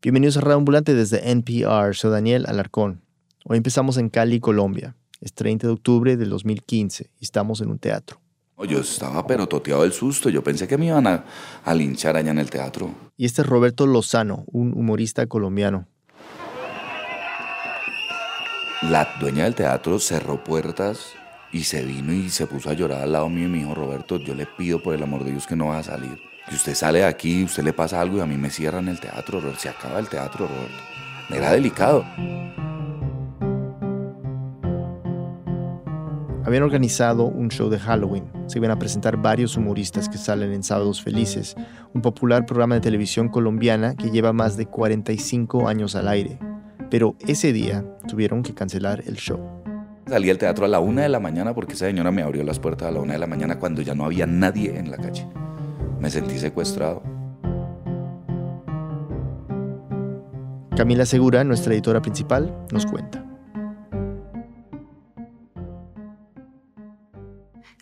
Bienvenidos a Radio Ambulante desde NPR. Soy Daniel Alarcón. Hoy empezamos en Cali, Colombia. Es 30 de octubre del 2015 y estamos en un teatro. Yo estaba pero toteado del susto. Yo pensé que me iban a, a linchar allá en el teatro. Y este es Roberto Lozano, un humorista colombiano. La dueña del teatro cerró puertas y se vino y se puso a llorar al lado mío y me dijo, Roberto, yo le pido por el amor de Dios que no vaya a salir. Que usted sale de aquí, usted le pasa algo y a mí me cierran el teatro, Roberto. Se acaba el teatro, Roberto. Era delicado. Habían organizado un show de Halloween. Se iban a presentar varios humoristas que salen en Sábados Felices, un popular programa de televisión colombiana que lleva más de 45 años al aire. Pero ese día tuvieron que cancelar el show. Salí al teatro a la una de la mañana porque esa señora me abrió las puertas a la una de la mañana cuando ya no había nadie en la calle. Me sentí secuestrado. Camila Segura, nuestra editora principal, nos cuenta.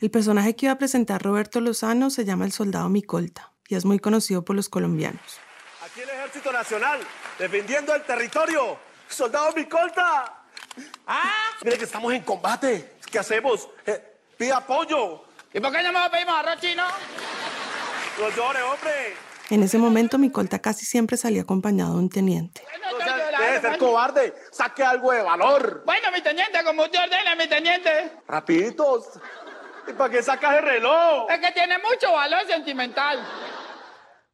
El personaje que iba a presentar Roberto Lozano se llama el soldado Micolta y es muy conocido por los colombianos. Aquí el Ejército Nacional, defendiendo el territorio. ¡Soldado Micolta! ¡Ah! Mire que estamos en combate. ¿Qué hacemos? Eh, pide apoyo. ¿Y por qué no me pedimos arroz chino? Hombre. En ese momento Micolta casi siempre salía acompañado de un teniente. No sea, deje de ser cobarde. Saque algo de valor. Bueno, mi teniente, como usted ordena, mi teniente. Rapiditos. ¿Y para qué sacas el reloj? Es que tiene mucho valor sentimental.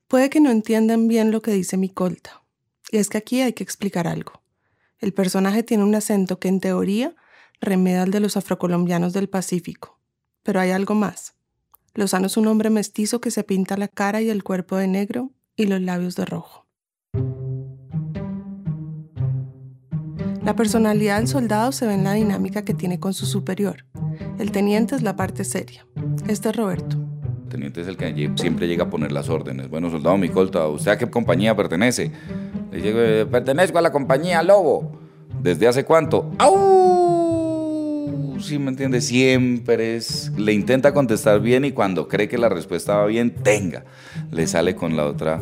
Puede que no entiendan bien lo que dice Micolta. Y es que aquí hay que explicar algo. El personaje tiene un acento que en teoría remeda al de los afrocolombianos del Pacífico. Pero hay algo más. Lozano es un hombre mestizo que se pinta la cara y el cuerpo de negro y los labios de rojo. La personalidad del soldado se ve en la dinámica que tiene con su superior. El teniente es la parte seria. Este es Roberto. El teniente es el que siempre llega a poner las órdenes. Bueno, soldado Micolta, ¿usted a qué compañía pertenece? Le digo, "Eh, pertenezco a la compañía Lobo. ¿Desde hace cuánto? ¡Au! Sí, me entiende, siempre es. Le intenta contestar bien y cuando cree que la respuesta va bien, tenga. Le sale con la otra,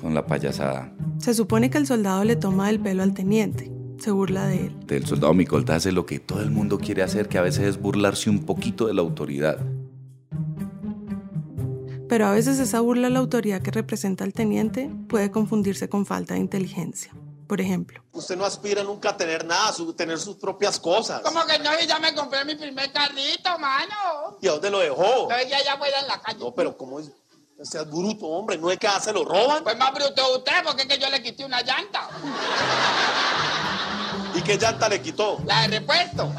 con la payasada. Se supone que el soldado le toma el pelo al teniente. Se burla de él. El soldado Micolta hace lo que todo el mundo quiere hacer, que a veces es burlarse un poquito de la autoridad. Pero a veces esa burla a la autoridad que representa el teniente puede confundirse con falta de inteligencia. Por ejemplo, Usted no aspira nunca a tener nada, su- tener sus propias cosas. Como que no, y ya me compré mi primer carrito, mano. ¿Y a dónde lo dejó? Lo dejé allá afuera en la calle. No, pero ¿cómo es? No seas bruto, hombre. No es que se lo roban. Pues más bruto usted, porque es que yo le quité una llanta. ¿Y qué llanta le quitó? La de repuesto.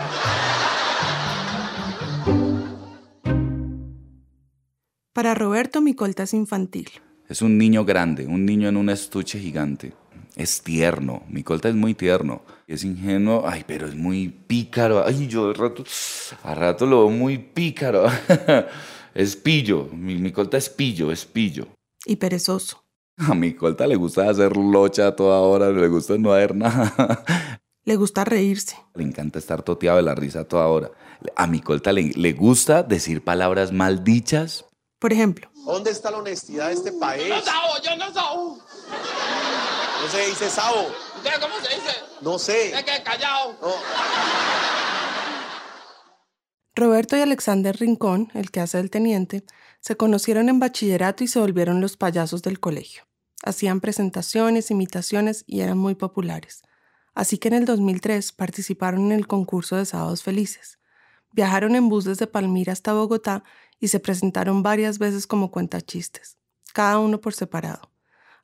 para Roberto Micolta es infantil. Es un niño grande, un niño en un estuche gigante. Es tierno, Micolta es muy tierno. Es ingenuo, ay, pero es muy pícaro. Ay, yo de rato, a rato lo veo muy pícaro. es pillo, mi Micolta es pillo, es pillo. Y perezoso. A Micolta le gusta hacer locha a toda hora, le gusta no hacer nada. Le gusta reírse. Le encanta estar toteado de la risa a toda hora. A Micolta le, le gusta decir palabras mal dichas. Por ejemplo, ¿Dónde está la honestidad de este país? No sabo, yo no sabo. No se dice sabo. ¿Usted cómo se dice? No sé. Es que callado. No. Roberto y Alexander Rincón, el que hace el teniente, se conocieron en bachillerato y se volvieron los payasos del colegio. Hacían presentaciones, imitaciones y eran muy populares. Así que en el 2003 participaron en el concurso de Sábados Felices. Viajaron en bus desde Palmira hasta Bogotá y se presentaron varias veces como cuentachistes, cada uno por separado.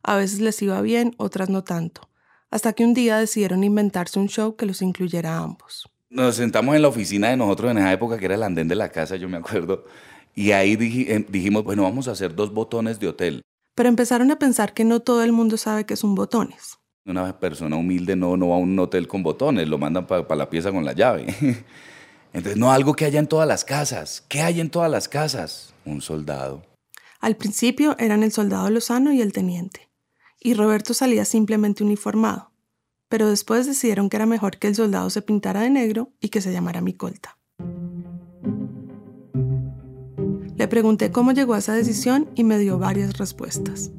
A veces les iba bien, otras no tanto, hasta que un día decidieron inventarse un show que los incluyera a ambos. Nos sentamos en la oficina de nosotros en esa época, que era el andén de la casa, yo me acuerdo, y ahí dij- eh, dijimos, bueno, vamos a hacer dos botones de hotel. Pero empezaron a pensar que no todo el mundo sabe que son botones. Una persona humilde no, no va a un hotel con botones, lo mandan para la pieza con la llave. Entonces, no algo que haya en todas las casas. ¿Qué hay en todas las casas? Un soldado. Al principio eran el soldado Lozano y el teniente, y Roberto salía simplemente uniformado, pero después decidieron que era mejor que el soldado se pintara de negro y que se llamara Micolta. Le pregunté cómo llegó a esa decisión y me dio varias respuestas.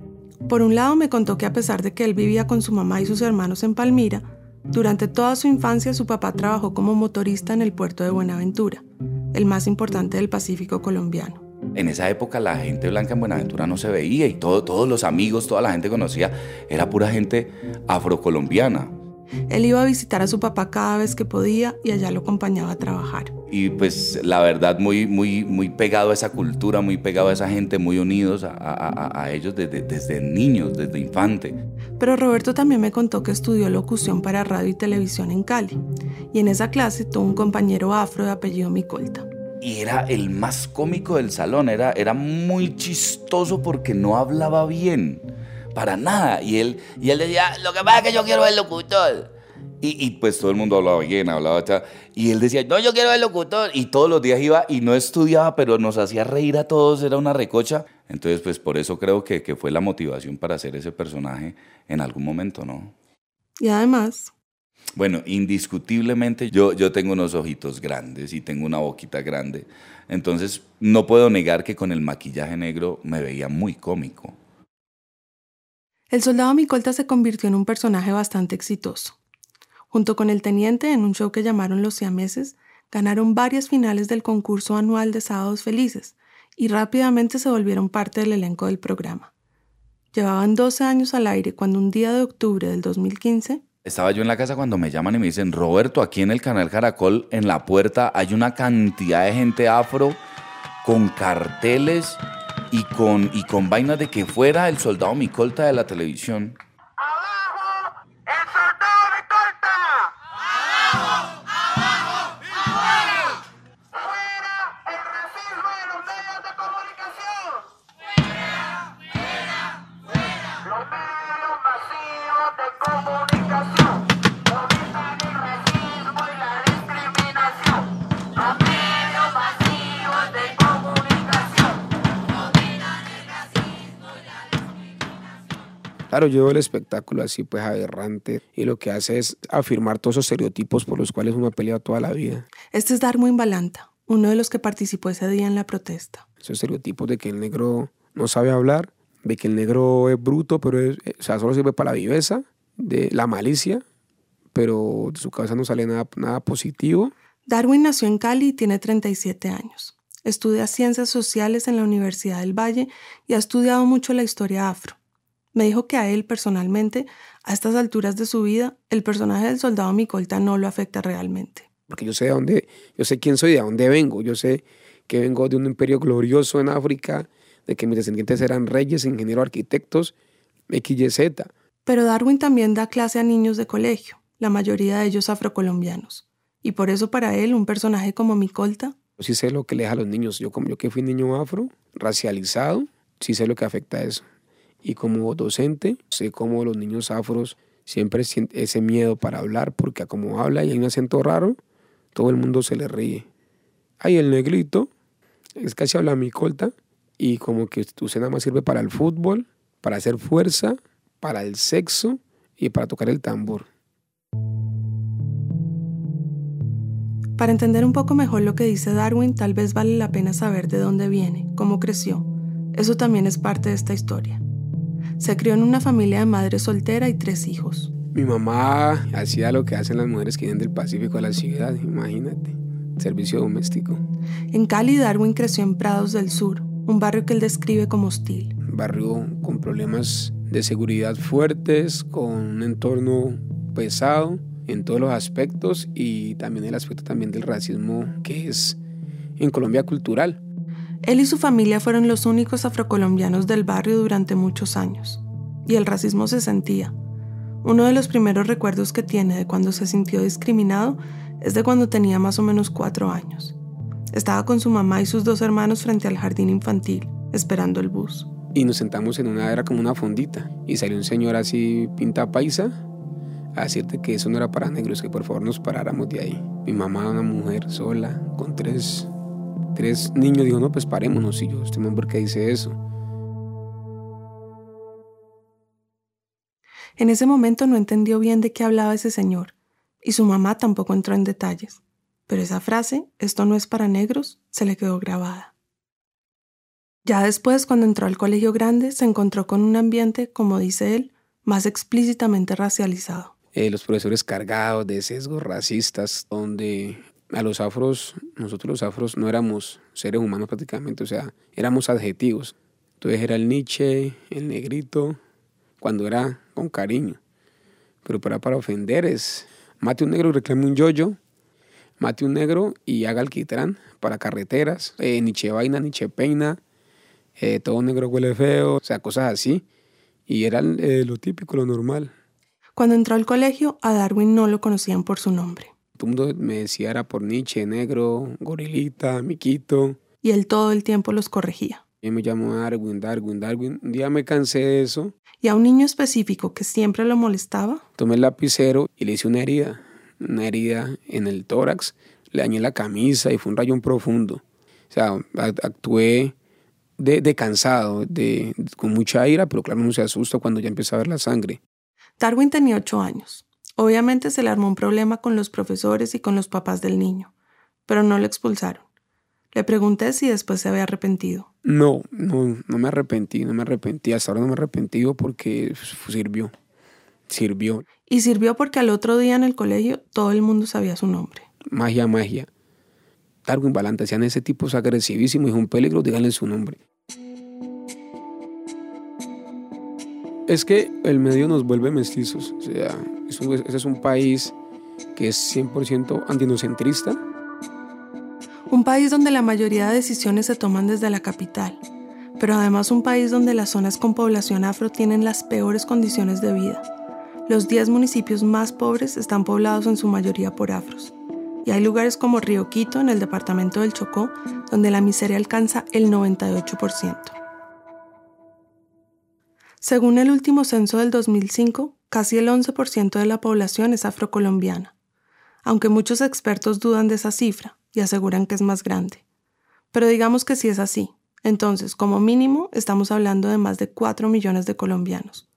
Por un lado me contó que a pesar de que él vivía con su mamá y sus hermanos en Palmira, durante toda su infancia su papá trabajó como motorista en el puerto de Buenaventura, el más importante del Pacífico colombiano. En esa época la gente blanca en Buenaventura no se veía y todo, todos los amigos, toda la gente conocía, era pura gente afrocolombiana. Él iba a visitar a su papá cada vez que podía y allá lo acompañaba a trabajar. Y pues la verdad muy, muy, muy pegado a esa cultura, muy pegado a esa gente, muy unidos a, ellos desde, desde niños, desde infante. Pero Roberto también me contó que estudió locución para radio y televisión en Cali. Y en esa clase tuvo un compañero afro de apellido Micolta. Y era el más cómico del salón, era, era muy chistoso porque no hablaba bien, para nada. Y él, y él decía, lo que pasa es que yo quiero el locutor. Y, y, pues todo el mundo hablaba bien, hablaba Y él decía, no, yo quiero el locutor. Y todos los días iba y no estudiaba, pero nos hacía reír a todos, era una recocha. Entonces, pues por eso creo que, que fue la motivación para hacer ese personaje en algún momento, ¿no? Y además... Bueno, indiscutiblemente yo, yo tengo unos ojitos grandes y tengo una boquita grande. Entonces, no puedo negar que con el maquillaje negro me veía muy cómico. El soldado Micolta se convirtió en un personaje bastante exitoso. Junto con el teniente, en un show que llamaron Los Siameses, ganaron varias finales del concurso anual de Sábados Felices y rápidamente se volvieron parte del elenco del programa. Llevaban 12 años al aire cuando un día de octubre del 2015... Estaba yo en la casa cuando me llaman y me dicen, Roberto, aquí en el canal Caracol, en la puerta, hay una cantidad de gente afro con carteles y con, y con vainas de que fuera el soldado Micolta de la televisión. Claro, yo veo el espectáculo así pues aberrante y lo que hace es afirmar todos esos estereotipos por los cuales uno ha peleado toda la vida. Este es Darwin Balanta, uno de los que participó ese día en la protesta. Esos estereotipos de que el negro no sabe hablar, de que el negro es bruto, pero es, o sea, solo sirve para la viveza, de la malicia, pero de su cabeza no sale nada, nada positivo. Darwin nació en Cali y tiene 37 años. Estudia ciencias sociales en la Universidad del Valle y ha estudiado mucho la historia afro. Me dijo que a él personalmente, a estas alturas de su vida, el personaje del soldado Micolta no lo afecta realmente. Porque yo sé de dónde, yo sé quién soy, de dónde vengo. Yo sé que vengo de un imperio glorioso en África, de que mis descendientes eran reyes, ingenieros, arquitectos, XYZ. Pero Darwin también da clase a niños de colegio, la mayoría de ellos afrocolombianos. Y por eso para él un personaje como Micolta... Yo sí sé lo que le deja a los niños. Yo como yo que fui niño afro, racializado, sí sé lo que afecta a eso. Y como docente, sé cómo los niños afros siempre sienten ese miedo para hablar, porque como habla y hay un acento raro, todo el mundo se le ríe. Hay el negrito, es casi habla mi colta, y como que tu nada más sirve para el fútbol, para hacer fuerza, para el sexo y para tocar el tambor. Para entender un poco mejor lo que dice Darwin, tal vez vale la pena saber de dónde viene, cómo creció. Eso también es parte de esta historia. Se crió en una familia de madre soltera y tres hijos. Mi mamá hacía lo que hacen las mujeres que vienen del Pacífico a la ciudad, imagínate, servicio doméstico. En Cali, Darwin creció en Prados del Sur, un barrio que él describe como hostil. Barrio con problemas de seguridad fuertes, con un entorno pesado en todos los aspectos y también el aspecto también del racismo que es en Colombia cultural. Él y su familia fueron los únicos afrocolombianos del barrio durante muchos años, y el racismo se sentía. Uno de los primeros recuerdos que tiene de cuando se sintió discriminado es de cuando tenía más o menos cuatro años. Estaba con su mamá y sus dos hermanos frente al jardín infantil, esperando el bus. Y nos sentamos en una, era como una fondita, y salió un señor así pinta paisa a decirte que eso no era para negros, que por favor nos paráramos de ahí. Mi mamá, una mujer sola, con tres tres niños, dijo, no, pues parémonos. Y yo, este man, ¿por qué dice eso? En ese momento no entendió bien de qué hablaba ese señor, y su mamá tampoco entró en detalles. Pero esa frase, esto no es para negros, se le quedó grabada. Ya después, cuando entró al colegio grande, se encontró con un ambiente, como dice él, más explícitamente racializado. Eh, los profesores cargados de sesgos racistas, donde a los afros, nosotros los afros no éramos seres humanos prácticamente, o sea, éramos adjetivos. Entonces era el Nietzsche, el negrito, cuando era con cariño. Pero para, para ofender es, mate un negro y reclame un yoyo, mate un negro y haga alquitrán para carreteras, eh, Nietzsche vaina, Nietzsche peina, eh, todo negro huele feo, o sea, cosas así. Y era eh, lo típico, lo normal. Cuando entró al colegio, a Darwin no lo conocían por su nombre. Todo el mundo me decía era por Nietzsche, negro, gorilita, miquito. Y él todo el tiempo los corregía. Yo me llamo Darwin, Darwin, Darwin. Un día me cansé de eso. Y a un niño específico que siempre lo molestaba. Tomé el lapicero y le hice una herida. Una herida en el tórax. Le dañé la camisa y fue un rayón profundo. O sea, actué de, cansado, de, con mucha ira, pero claro, no se asusta cuando ya empieza a ver la sangre. Darwin tenía ocho años. Obviamente se le armó un problema con los profesores y con los papás del niño, pero no lo expulsaron. Le pregunté si después se había arrepentido. No, no, no me arrepentí, no me arrepentí. Hasta ahora no me arrepentí porque sirvió, sirvió. Y sirvió porque al otro día en el colegio todo el mundo sabía su nombre. Magia, magia. Darwin Balanta, sean ese tipo es agresivísimo y es un peligro, díganle su nombre. Es que el medio nos vuelve mestizos. O sea, ese es un país que es 100% antinocentrista. Un país donde la mayoría de decisiones se toman desde la capital, pero además un país donde las zonas con población afro tienen las peores condiciones de vida. Los 10 municipios más pobres están poblados en su mayoría por afros. Y hay lugares como Río Quito, en el departamento del Chocó, donde la miseria alcanza el 98%. Según el último censo del 2005, casi el 11% de la población es afrocolombiana, aunque muchos expertos dudan de esa cifra y aseguran que es más grande. Pero digamos que si es así, entonces como mínimo estamos hablando de más de 4 millones de colombianos.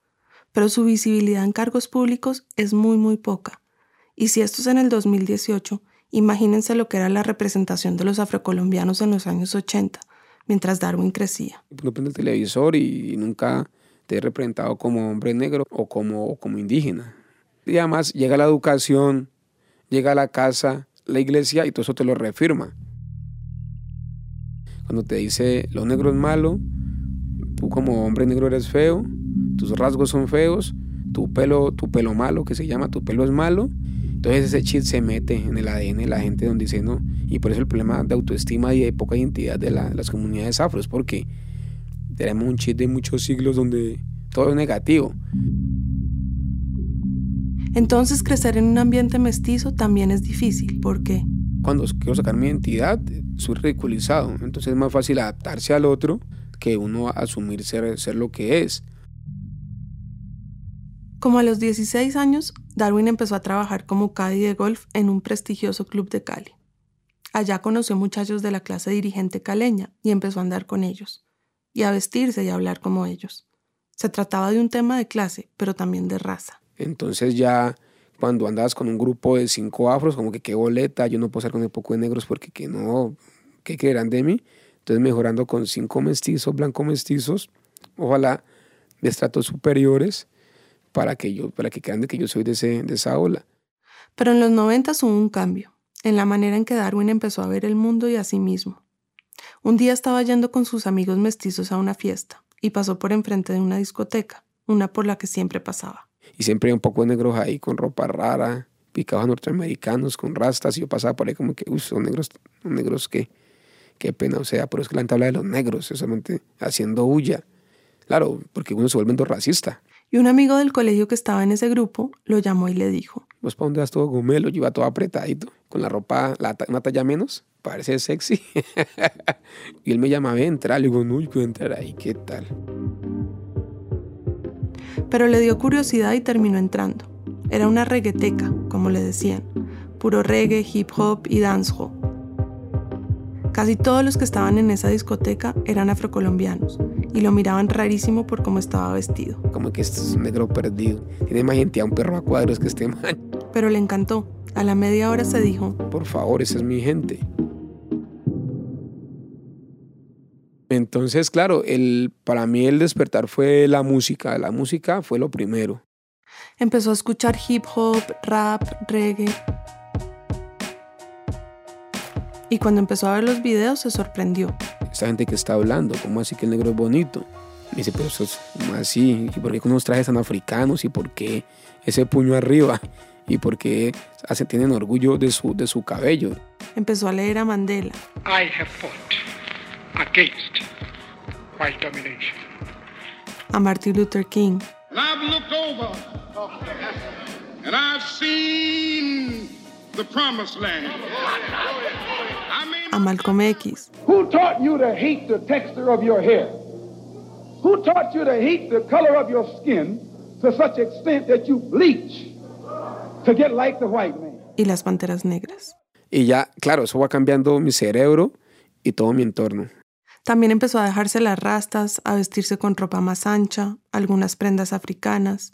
Pero su visibilidad en cargos públicos es muy muy poca. Y si esto es en el 2018, imagínense lo que era la representación de los afrocolombianos en los años 80, mientras Darwin crecía. No prende el televisor y nunca representado como hombre negro o como, como indígena. Y además llega la educación, llega la casa, la iglesia y todo eso te lo reafirma. Cuando te dice lo negro es malo, tú como hombre negro eres feo, tus rasgos son feos, tu pelo, tu pelo malo, que se llama tu pelo es malo. Entonces ese chip se mete en el ADN de la gente donde dice no. Y por eso el problema de autoestima y de poca identidad de, las comunidades afro es porque tenemos un chip de muchos siglos donde todo es negativo. Entonces crecer en un ambiente mestizo también es difícil. ¿Por qué? Cuando quiero sacar mi identidad, soy ridiculizado. Entonces es más fácil adaptarse al otro que uno asumir ser, ser lo que es. Como a los 16 años, Darwin empezó a trabajar como caddy de golf en un prestigioso club de Cali. Allá conoció muchachos de la clase dirigente caleña y empezó a andar con ellos y a vestirse y a hablar como ellos. Se trataba de un tema de clase, pero también de raza. Entonces ya cuando andas con un grupo de cinco afros, como que qué boleta, yo no puedo estar con un poco de negros porque que no, ¿qué creerán de mí? Entonces mejorando con cinco mestizos, blanco mestizos, ojalá de estratos superiores, para que, yo, para que crean de que yo soy de, ese, de esa ola. Pero en los noventas hubo un cambio, en la manera en que Darwin empezó a ver el mundo y a sí mismo. Un día estaba yendo con sus amigos mestizos a una fiesta y pasó por enfrente de una discoteca, una por la que siempre pasaba. Y siempre un poco de negros ahí con ropa rara, picados norteamericanos con rastas y yo pasaba por ahí como que, uy, son negros, negros que, qué pena, o sea, pero es que la gente habla de los negros, solamente haciendo huya. Claro, porque uno se vuelve racista. Y un amigo del colegio que estaba en ese grupo lo llamó y le dijo: ¿Vos para dónde vas todo gomelo? Yo iba todo apretadito, con la ropa, la, una talla menos parece sexy. y él me llama, ven, entrar. Le digo, no, yo puedo entrar ahí, ¿qué tal? Pero le dio curiosidad y terminó entrando. Era una regueteca, como le decían. Puro reggae, hip hop y dancehall. Casi todos los que estaban en esa discoteca eran afrocolombianos y lo miraban rarísimo por cómo estaba vestido. Como que este es un negro perdido. Tiene más gente a un perro a cuadros que este man. Pero le encantó. A la media hora se dijo: Por favor, esa es mi gente. Entonces, claro, el, para mí el despertar fue la música. La música fue lo primero. Empezó a escuchar hip hop, rap, reggae. Y cuando empezó a ver los videos se sorprendió. Esta gente que está hablando, ¿cómo así que el negro es bonito? Me dice, pero eso es así. ¿Y por qué con unos trajes tan africanos? ¿Y por qué ese puño arriba? ¿Y por qué hace, tienen orgullo de su, de su cabello? Empezó a leer a Mandela. I have fought against white domination. A Martin Luther King. And I've looked over and I've seen the promised land. A Malcolm X. Who taught you to hate the texture of your hair? Who taught you to hate the color of your skin to such extent that you bleach to get like the white man? y las Panteras Negras. Y ya, claro, eso va cambiando mi cerebro y todo mi entorno. También empezó a dejarse las rastas, a vestirse con ropa más ancha, algunas prendas africanas,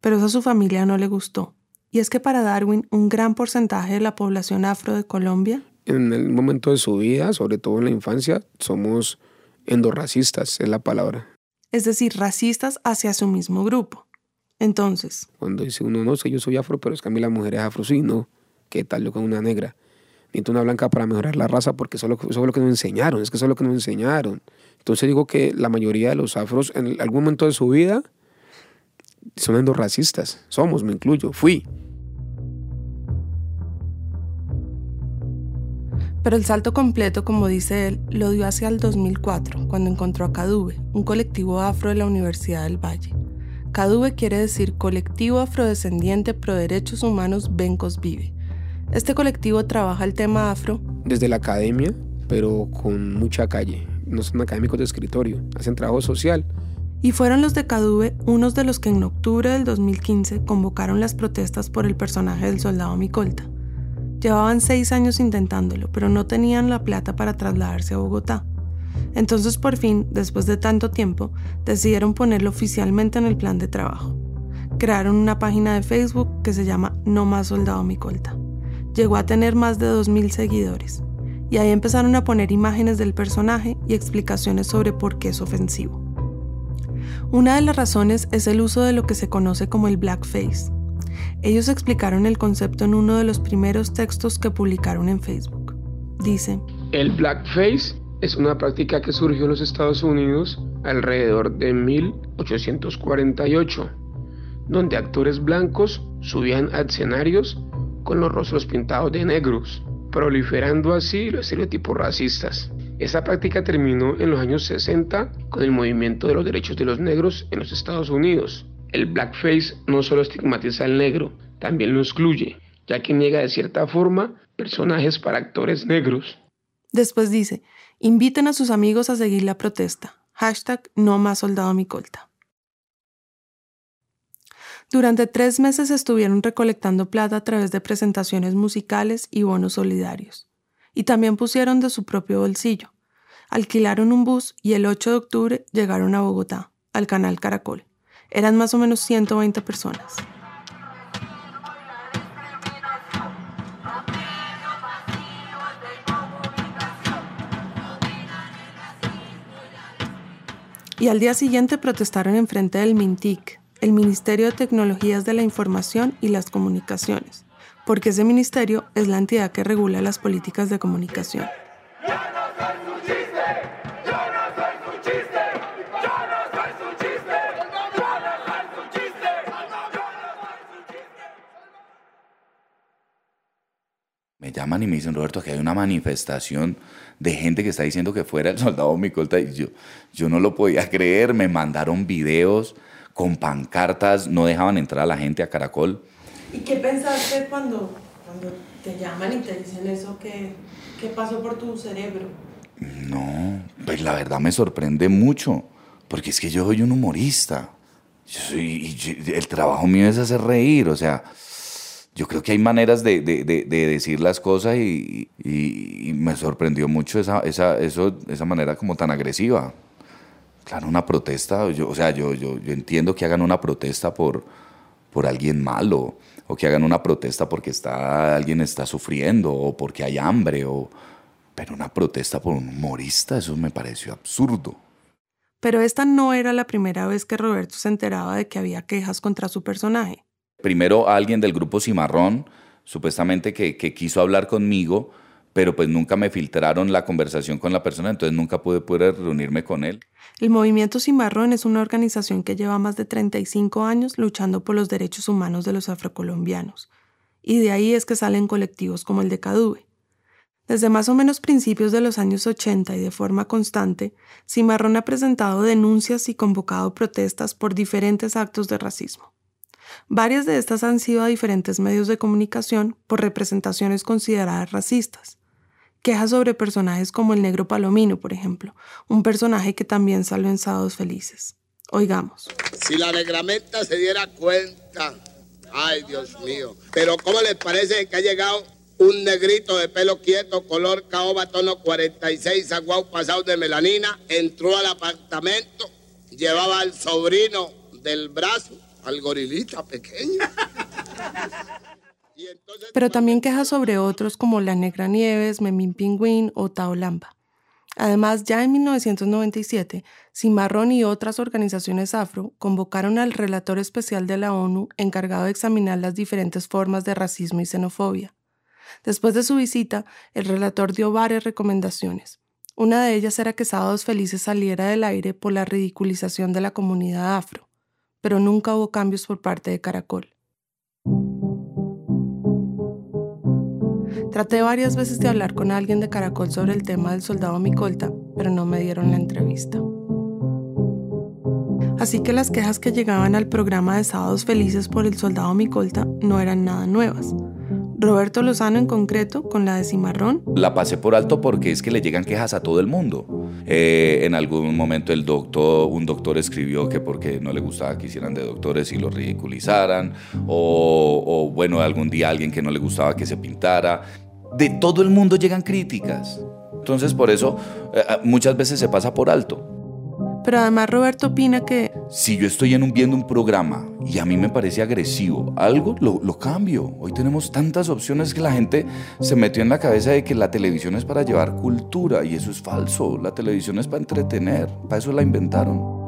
pero eso a su familia no le gustó. Y es que para Darwin, un gran porcentaje de la población afro de Colombia En el momento de su vida, sobre todo en la infancia, somos endorracistas, es la palabra. es decir, racistas hacia su mismo grupo. Entonces, Cuando dice uno, no sé, yo soy afro, pero es que a mí la mujer es afro, sí, no. ¿Qué tal yo con una negra? Necesito una blanca para mejorar la raza porque eso es, lo, eso es lo que nos enseñaron, es que eso es lo que nos enseñaron. Entonces digo que la mayoría de los afros en algún momento de su vida son endorracistas. Somos, me incluyo, fui. Pero el salto completo, como dice él, lo dio hacia el 2004, cuando encontró a CADUVE, un colectivo afro de la Universidad del Valle. CADUVE quiere decir Colectivo Afrodescendiente Pro Derechos Humanos Bencos Vive. Este colectivo trabaja el tema afro Desde la academia, pero con mucha calle. No son académicos de escritorio, hacen trabajo social. Y fueron los de Caduve unos de los que en octubre del 2015 convocaron las protestas por el personaje del soldado Micolta. Llevaban seis años intentándolo, pero no tenían la plata para trasladarse a Bogotá. Entonces, por fin, después de tanto tiempo, decidieron ponerlo oficialmente en el plan de trabajo. Crearon una página de Facebook que se llama No Más Soldado Micolta. Llegó a tener más de 2.000 seguidores. Y ahí empezaron a poner imágenes del personaje y explicaciones sobre por qué es ofensivo. Una de las razones es el uso de lo que se conoce como el blackface. Ellos explicaron el concepto en uno de los primeros textos que publicaron en Facebook. Dice, El blackface es una práctica que surgió en los Estados Unidos alrededor de 1848, donde actores blancos subían a escenarios con los rostros pintados de negros, proliferando así los estereotipos racistas. Esta práctica terminó en los años 60 con el movimiento de los derechos de los negros en los Estados Unidos. El blackface no solo estigmatiza al negro, también lo excluye, ya que niega de cierta forma personajes para actores negros. después dice, inviten a sus amigos a seguir la protesta. Hashtag no más soldado Micolta. Durante tres meses estuvieron recolectando plata a través de presentaciones musicales y bonos solidarios. Y también pusieron de su propio bolsillo. Alquilaron un bus y el 8 de octubre llegaron a Bogotá, al canal Caracol. Eran más o menos 120 personas. Y al día siguiente protestaron enfrente del MINTIC, el Ministerio de Tecnologías de la Información y las Comunicaciones, porque ese ministerio es la entidad que regula las políticas de comunicación. Me llaman y me dicen, Roberto, que hay una manifestación de gente que está diciendo que fuera el soldado Micolta. Y yo, yo no lo podía creer. Me mandaron videos con pancartas, no dejaban entrar a la gente a Caracol. ¿Y qué pensaste cuando, cuando te llaman y te dicen eso? ¿Qué, qué pasó por tu cerebro? No, pues la verdad me sorprende mucho, porque es que yo soy un humorista. Yo soy, y yo- el trabajo mío es hacer reír, o sea, yo creo que hay maneras de, de- de- de decir las cosas y, me sorprendió mucho esa, esa, eso, esa manera como tan agresiva. Claro, una protesta, o sea, yo, yo, yo entiendo que hagan una protesta por, por alguien malo, o que hagan una protesta porque está, alguien está sufriendo, o porque hay hambre, o, Pero una protesta por un humorista, eso me pareció absurdo. Pero esta no era la primera vez que Roberto se enteraba de que había quejas contra su personaje. Primero alguien del grupo Cimarrón, supuestamente que, quiso hablar conmigo, pero pues nunca me filtraron la conversación con la persona, entonces nunca pude poder reunirme con él. El Movimiento Cimarrón es una organización que lleva más de 35 años luchando por los derechos humanos de los afrocolombianos, y de ahí es que salen colectivos como el de Cadube. Desde más o menos principios de los años 80 y de forma constante, Cimarrón ha presentado denuncias y convocado protestas por diferentes actos de racismo. Varias de estas han sido a diferentes medios de comunicación por representaciones consideradas racistas. Quejas sobre personajes como el negro palomino, por ejemplo, un personaje que también salió en Sábados Felices. Oigamos. Si la negramenta se diera cuenta, ay Dios mío, pero ¿cómo les parece que ha llegado un negrito de pelo quieto, color caoba, tono 46, aguau pasado de melanina, entró al apartamento, llevaba al sobrino del brazo, al gorilita pequeño. Pero también quejas sobre otros como La Negra Nieves, Memín Pingüín o Taolamba. Además, ya en 1997, Cimarrón y otras organizaciones afro convocaron al relator especial de la ONU encargado de examinar las diferentes formas de racismo y xenofobia. Después de su visita, el relator dio varias recomendaciones. Una de ellas era que Sábados Felices saliera del aire por la ridiculización de la comunidad afro, pero nunca hubo cambios por parte de Caracol. Traté varias veces de hablar con alguien de Caracol sobre el tema del soldado Micolta, pero no me dieron la entrevista. Así que las quejas que llegaban al programa de Sábados Felices por el soldado Micolta no eran nada nuevas. Roberto Lozano en concreto, con la de Cimarrón. La pasé por alto porque es que le llegan quejas a todo el mundo. Eh, en algún momento el doctor, un doctor escribió que porque no le gustaba que hicieran de doctores y lo ridiculizaran, o, bueno, algún día alguien que no le gustaba que se pintara. De todo el mundo llegan críticas. Entonces por eso eh, muchas veces se pasa por alto. Pero además Roberto opina que... Si yo estoy en un, viendo un programa y a mí me parece agresivo, algo lo, lo cambio. Hoy tenemos tantas opciones que la gente se metió en la cabeza de que la televisión es para llevar cultura y eso es falso. La televisión es para entretener, para eso la inventaron.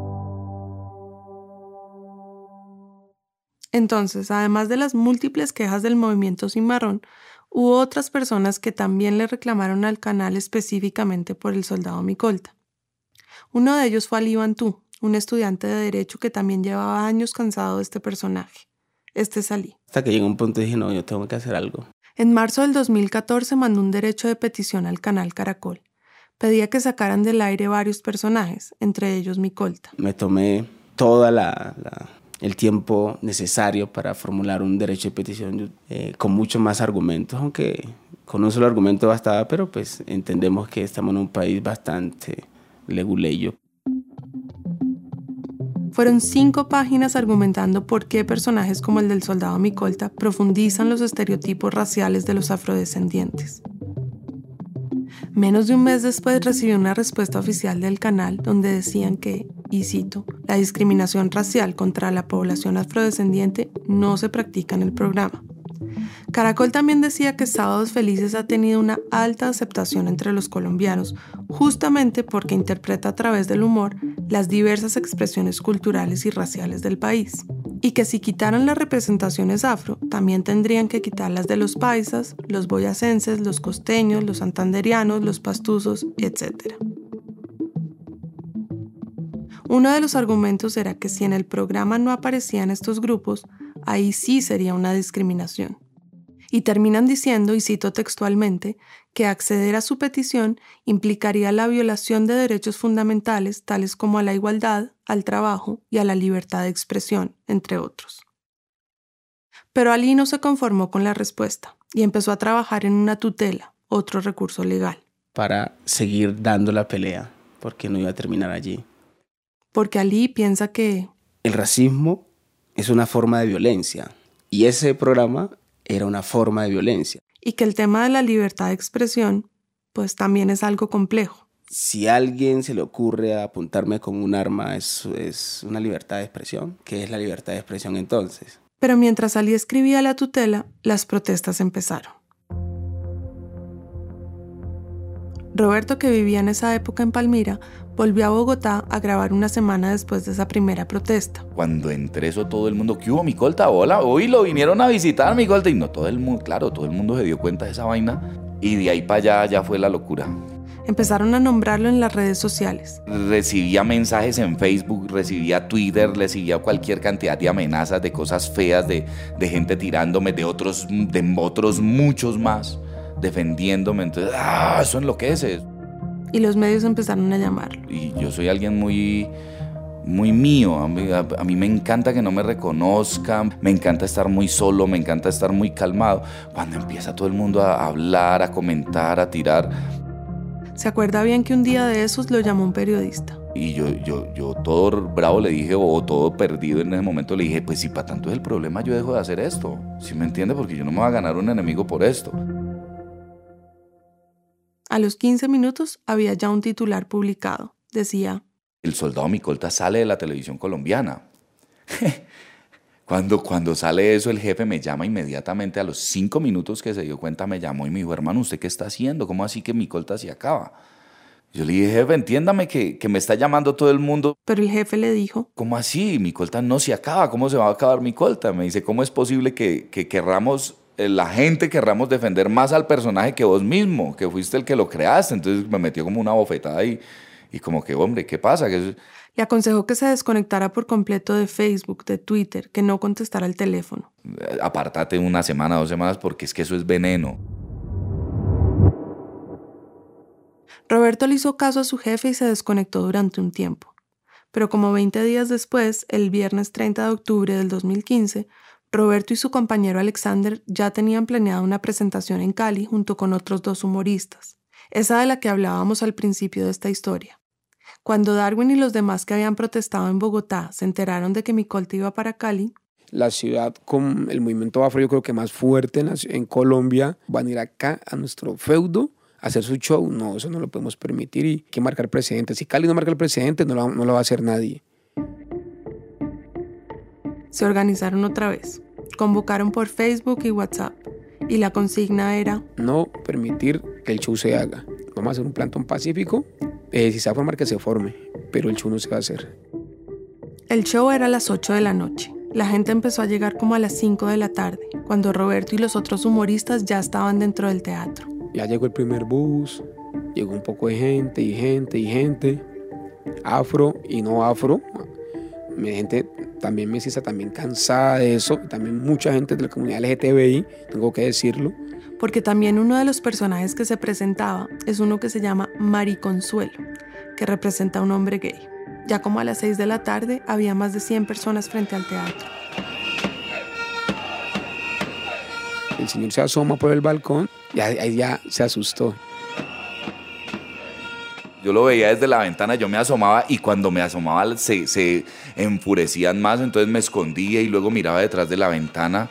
Entonces, además de las múltiples quejas del movimiento Cimarrón, hubo otras personas que también le reclamaron al canal específicamente por el soldado Micolta. Uno de ellos fue Ali Bantú, un estudiante de Derecho que también llevaba años cansado de este personaje. Este es Ali. Hasta que llegó un punto y dije, no, yo tengo que hacer algo. En marzo del 2014 mandó un derecho de petición al canal Caracol. Pedía que sacaran del aire varios personajes, entre ellos Micolta. Me tomé la, la el tiempo necesario para formular un derecho de petición eh, con muchos más argumentos, aunque con un solo argumento bastaba, pero pues entendemos que estamos en un país bastante leguleyo. Fueron cinco páginas argumentando por qué personajes como el del soldado Micolta profundizan los estereotipos raciales de los afrodescendientes. Menos de un mes después recibió una respuesta oficial del canal donde decían que, y cito, la discriminación racial contra la población afrodescendiente no se practica en el programa. Caracol también decía que Sábados Felices ha tenido una alta aceptación entre los colombianos, justamente porque interpreta a través del humor las diversas expresiones culturales y raciales del país. Y que si quitaran las representaciones afro, también tendrían que quitarlas de los paisas, los boyacenses, los costeños, los santanderianos, los pastuzos, etc. Uno de los argumentos era que si en el programa no aparecían estos grupos, ahí sí sería una discriminación y terminan diciendo, y cito textualmente, que acceder a su petición implicaría la violación de derechos fundamentales tales como a la igualdad, al trabajo y a la libertad de expresión, entre otros. Pero Ali no se conformó con la respuesta y empezó a trabajar en una tutela, otro recurso legal. Para seguir dando la pelea, porque no iba a terminar allí. Porque Ali piensa que... El racismo es una forma de violencia y ese programa era una forma de violencia. Y que el tema de la libertad de expresión, pues también es algo complejo. Si a alguien se le ocurre apuntarme con un arma, eso es una libertad de expresión. ¿Qué es la libertad de expresión entonces? Pero mientras Ali escribía la tutela, las protestas empezaron. Roberto, que vivía en esa época en Palmira, volvió a Bogotá a grabar una semana después de esa primera protesta. Cuando entré eso todo el mundo, ¿qué hubo mi colta? Hola, hoy lo vinieron a visitar mi colta y no todo el mundo, claro, todo el mundo se dio cuenta de esa vaina y de ahí para allá ya fue la locura. Empezaron a nombrarlo en las redes sociales. Recibía mensajes en Facebook, recibía Twitter, recibía cualquier cantidad de amenazas, de cosas feas, de, de gente tirándome, de otros, de otros muchos más defendiéndome. Entonces, ¡ah! Eso enloquece. Y los medios empezaron a llamarlo. Y yo soy alguien muy muy mío. A mí, a mí, me encanta que no me reconozcan, me encanta estar muy solo, me encanta estar muy calmado. Cuando empieza todo el mundo a hablar, a comentar, a tirar. ¿Se acuerda bien que un día de esos lo llamó un periodista? Y yo, yo, yo todo bravo le dije, o todo perdido en ese momento, le dije, pues si para tanto es el problema, yo dejo de hacer esto. ¿Sí me entiende? Porque yo no me voy a ganar un enemigo por esto. A los 15 minutos había ya un titular publicado. Decía, El soldado Micolta sale de la televisión colombiana. cuando, cuando sale eso, el jefe me llama inmediatamente a los cinco minutos que se dio cuenta, me llamó y me dijo, hermano, ¿usted qué está haciendo? ¿Cómo así que Micolta se acaba? Yo le dije, jefe, entiéndame que, que, me está llamando todo el mundo. Pero el jefe le dijo, ¿cómo así? Mi colta no se acaba. ¿Cómo se va a acabar mi colta? Me dice, ¿cómo es posible que, que querramos la gente querramos defender más al personaje que vos mismo, que fuiste el que lo creaste. Entonces me metió como una bofetada y, y como que, hombre, ¿qué pasa? Le aconsejó que se desconectara por completo de Facebook, de Twitter, que no contestara el teléfono. Eh, Apártate una semana, dos semanas, porque es que eso es veneno. Roberto le hizo caso a su jefe y se desconectó durante un tiempo. Pero como 20 días después, el viernes 30 de octubre del 2015, Roberto y su compañero Alexander ya tenían planeado una presentación en Cali junto con otros dos humoristas, esa de la que hablábamos al principio de esta historia. Cuando Darwin y los demás que habían protestado en Bogotá se enteraron de que Micolta iba para Cali, la ciudad con el movimiento afro yo creo que más fuerte en, en Colombia van a ir acá a nuestro feudo a hacer su show. No, eso no lo podemos permitir y hay que marcar presidente. Si Cali no marca el presidente, no lo, no lo va a hacer nadie se organizaron otra vez. Convocaron por Facebook y WhatsApp. Y la consigna era... No permitir que el show se haga. Vamos a hacer un plantón pacífico. Eh, si se va a formar, que se forme. Pero el show no se va a hacer. El show era a las 8 de la noche. La gente empezó a llegar como a las 5 de la tarde, cuando Roberto y los otros humoristas ya estaban dentro del teatro. Ya llegó el primer bus, llegó un poco de gente y gente y gente, afro y no afro, gente también me mestiza, también cansada de eso, también mucha gente de la comunidad LGTBI, tengo que decirlo. Porque también uno de los personajes que se presentaba es uno que se llama Mariconsuelo, que representa a un hombre gay. Ya como a las 6 de la tarde había más de 100 personas frente al teatro. El señor se asoma por el balcón y ahí ya se asustó. Yo lo veía desde la ventana, yo me asomaba y cuando me asomaba se, se enfurecían más, entonces me escondía y luego miraba detrás de la ventana.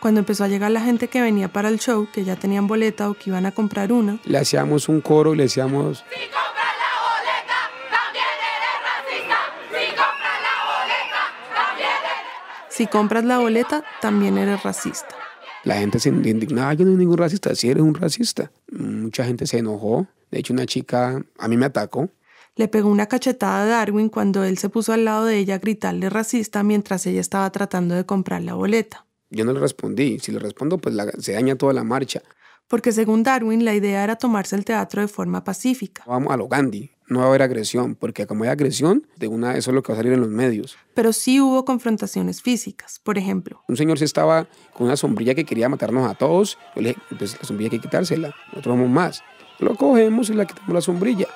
Cuando empezó a llegar la gente que venía para el show, que ya tenían boleta o que iban a comprar una, le hacíamos un coro y le decíamos... Si compras la boleta, también eres racista. Si compras la boleta, también eres... Si compras la boleta, también eres racista. La gente se indignaba, yo no soy ningún racista, sí eres un racista. Mucha gente se enojó. De hecho, una chica a mí me atacó. Le pegó una cachetada a Darwin cuando él se puso al lado de ella a gritarle racista mientras ella estaba tratando de comprar la boleta. Yo no le respondí. Si le respondo, pues la, se daña toda la marcha. Porque según Darwin, la idea era tomarse el teatro de forma pacífica. Vamos a lo Gandhi. No va a haber agresión, porque como hay agresión, de una eso es lo que va a salir en los medios. Pero sí hubo confrontaciones físicas, por ejemplo. Un señor se estaba con una sombrilla que quería matarnos a todos. Yo le dije, pues la sombrilla hay que quitársela. Nosotros vamos más. Lo cogemos y le quitamos la sombrilla,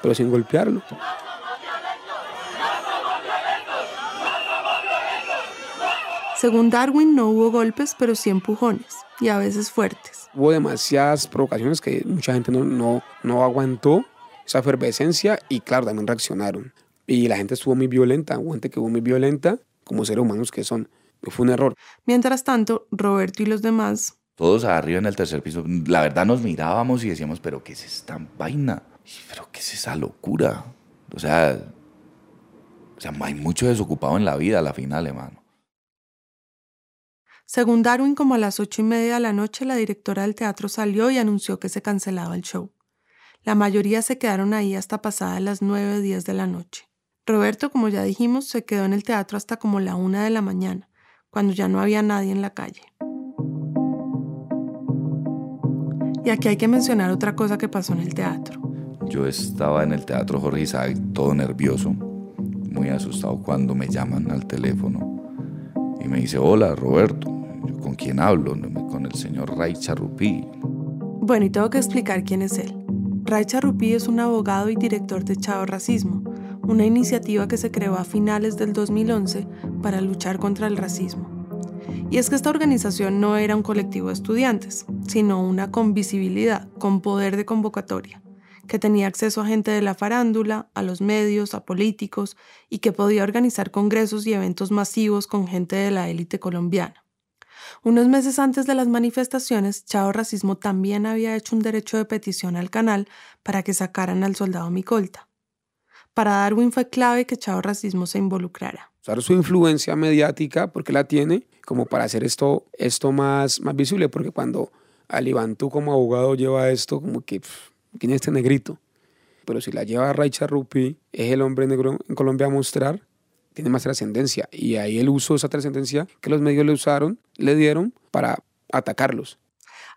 pero sin golpearlo. Según Darwin, no hubo golpes, pero sí empujones, y a veces fuertes. Hubo demasiadas provocaciones que mucha gente no, no, no aguantó esa efervescencia y claro, también reaccionaron. Y la gente estuvo muy violenta, hubo gente que estuvo muy violenta, como seres humanos que son. Fue un error. Mientras tanto, Roberto y los demás todos arriba en el tercer piso, la verdad nos mirábamos y decíamos, pero ¿qué es esta vaina? ¿Pero qué es esa locura? O sea, o sea hay mucho desocupado en la vida a la final, hermano. Según Darwin, como a las ocho y media de la noche, la directora del teatro salió y anunció que se cancelaba el show. La mayoría se quedaron ahí hasta pasadas las 9 o 10 de la noche. Roberto, como ya dijimos, se quedó en el teatro hasta como la una de la mañana, cuando ya no había nadie en la calle. Y aquí hay que mencionar otra cosa que pasó en el teatro. Yo estaba en el teatro Jorge Isaac, todo nervioso, muy asustado cuando me llaman al teléfono y me dice, hola Roberto, ¿Yo ¿con quién hablo? Con el señor Ray Charrupí. Bueno, y tengo que explicar quién es él. Ray Charrupí es un abogado y director de Chao Racismo, una iniciativa que se creó a finales del 2011 para luchar contra el racismo. Y es que esta organización no era un colectivo de estudiantes, sino una con visibilidad, con poder de convocatoria, que tenía acceso a gente de la farándula, a los medios, a políticos, y que podía organizar congresos y eventos masivos con gente de la élite colombiana. Unos meses antes de las manifestaciones, Chao Racismo también había hecho un derecho de petición al canal para que sacaran al soldado Micolta. Para Darwin fue clave que Chao Racismo se involucrara. Usar su influencia mediática, porque la tiene, como para hacer esto, esto más, más visible, porque cuando Alibantú como abogado lleva esto, como que, ¿quién es este negrito? Pero si la lleva Ray Charrupi, es el hombre negro en Colombia a mostrar, tiene más trascendencia. Y ahí él usó esa trascendencia que los medios le usaron, le dieron para atacarlos.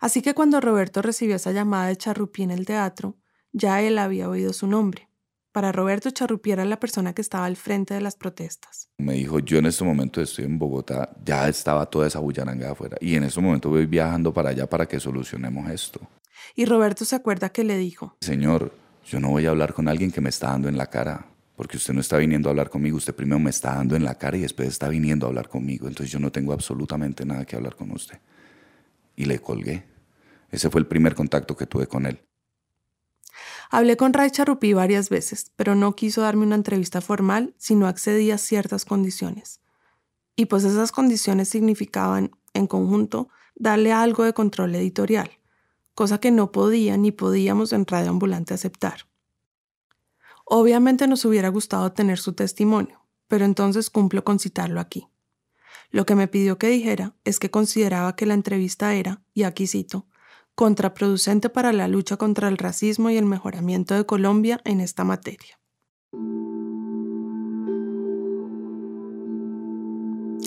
Así que cuando Roberto recibió esa llamada de Charrupi en el teatro, ya él había oído su nombre. Para Roberto Charrupi era la persona que estaba al frente de las protestas. Me dijo, yo en este momento estoy en Bogotá, ya estaba toda esa bullaranga afuera y en este momento voy viajando para allá para que solucionemos esto. Y Roberto se acuerda que le dijo, Señor, yo no voy a hablar con alguien que me está dando en la cara, porque usted no está viniendo a hablar conmigo, usted primero me está dando en la cara y después está viniendo a hablar conmigo, entonces yo no tengo absolutamente nada que hablar con usted. Y le colgué. Ese fue el primer contacto que tuve con él. Hablé con Ray Charrupi varias veces, pero no quiso darme una entrevista formal, sino accedía a ciertas condiciones. Y pues esas condiciones significaban, en conjunto, darle algo de control editorial, cosa que no podía ni podíamos en Radio Ambulante aceptar. Obviamente nos hubiera gustado tener su testimonio, pero entonces cumplo con citarlo aquí. Lo que me pidió que dijera es que consideraba que la entrevista era, y aquí cito, contraproducente para la lucha contra el racismo y el mejoramiento de Colombia en esta materia.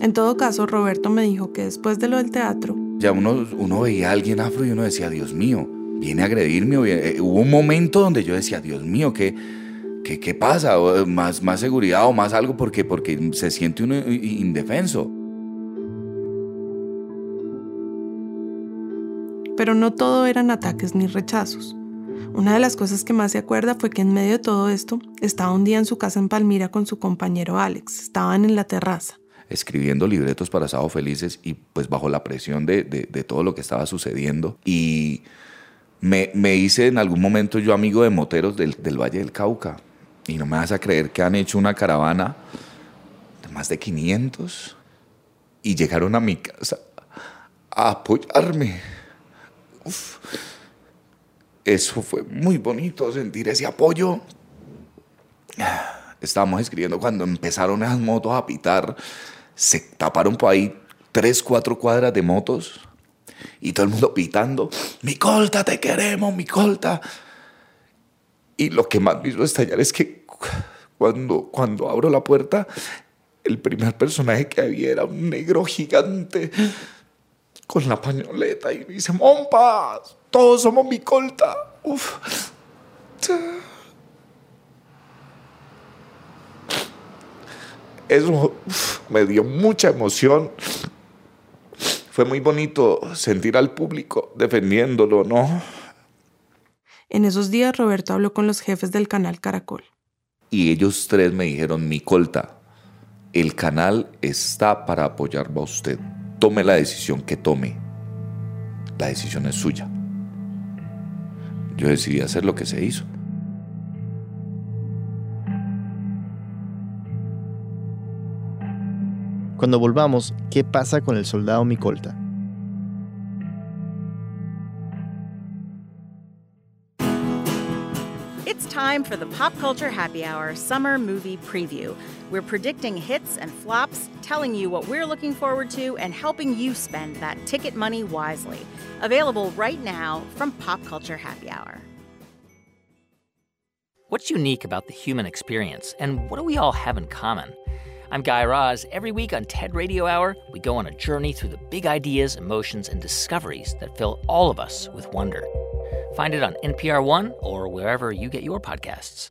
En todo caso, Roberto me dijo que después de lo del teatro, Ya uno, uno veía a alguien afro y uno decía, Dios mío, viene a agredirme. eh, Hubo un momento donde yo decía, Dios mío, ¿qué, qué, qué pasa? O, eh, Más, más seguridad o más algo porque, porque se siente uno indefenso. pero no todo eran ataques ni rechazos. Una de las cosas que más se acuerda fue que en medio de todo esto estaba un día en su casa en Palmira con su compañero Alex. Estaban en la terraza. escribiendo libretos para Sábado Felices y pues bajo la presión de, de- de todo lo que estaba sucediendo. Y me, me hice en algún momento yo amigo de moteros del, del Valle del Cauca. Y no me vas a creer que han hecho una caravana de más de 500 y llegaron a mi casa a apoyarme. Eso fue muy bonito sentir ese apoyo. Estábamos escribiendo cuando empezaron esas motos a pitar. Se taparon por ahí tres, cuatro cuadras de motos y todo el mundo pitando. Mi colta, te queremos, mi colta. Y lo que más me hizo estallar es que cuando, cuando abro la puerta, el primer personaje que había era un negro gigante con la pañoleta y me dice, Mompas, todos somos mi colta. Eso me dio mucha emoción. Fue muy bonito sentir al público defendiéndolo, ¿no? En esos días Roberto habló con los jefes del canal Caracol. Y ellos tres me dijeron, mi colta, el canal está para apoyarlo a usted. Tome la decisión que tome. La decisión es suya. Yo decidí hacer lo que se hizo. Cuando volvamos, ¿qué pasa con el soldado Micolta? Time for the Pop Culture Happy Hour Summer Movie Preview. We're predicting hits and flops, telling you what we're looking forward to, and helping you spend that ticket money wisely. Available right now from Pop Culture Happy Hour. What's unique about the human experience, and what do we all have in common? I'm Guy Raz. Every week on TED Radio Hour, we go on a journey through the big ideas, emotions, and discoveries that fill all of us with wonder. Find it on NPR One or wherever you get your podcasts.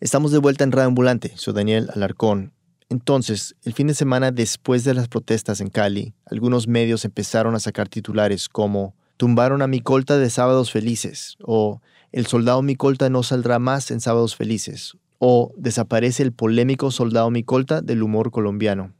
Estamos de vuelta en Radio Ambulante. Soy Daniel Alarcón. Entonces, el fin de semana después de las protestas en Cali, algunos medios empezaron a sacar titulares como Tumbaron a Micolta de Sábados Felices o El soldado Micolta no saldrá más en Sábados Felices o Desaparece el polémico soldado Micolta del humor colombiano.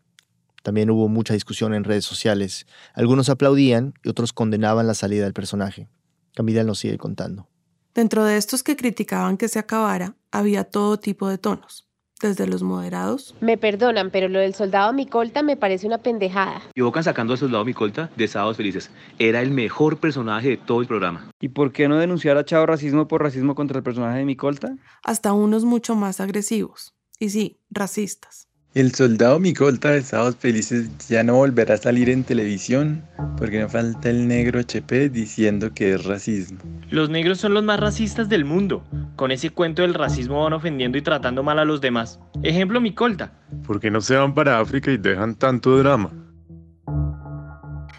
También hubo mucha discusión en redes sociales. Algunos aplaudían y otros condenaban la salida del personaje. Camila nos sigue contando. Dentro de estos que criticaban que se acabara, había todo tipo de tonos desde los moderados. Me perdonan, pero lo del soldado Micolta me parece una pendejada. Equivocan sacando al soldado Micolta de Sábados Felices. Era el mejor personaje de todo el programa. ¿Y por qué no denunciar a Chavo Racismo por racismo contra el personaje de Micolta? Hasta unos mucho más agresivos. Y sí, racistas. El soldado Micolta de Sábados Felices ya no volverá a salir en televisión porque no falta el negro HP diciendo que es racismo. Los negros son los más racistas del mundo. Con ese cuento del racismo van ofendiendo y tratando mal a los demás. Ejemplo Micolta. ¿Por qué no se van para África y dejan tanto drama?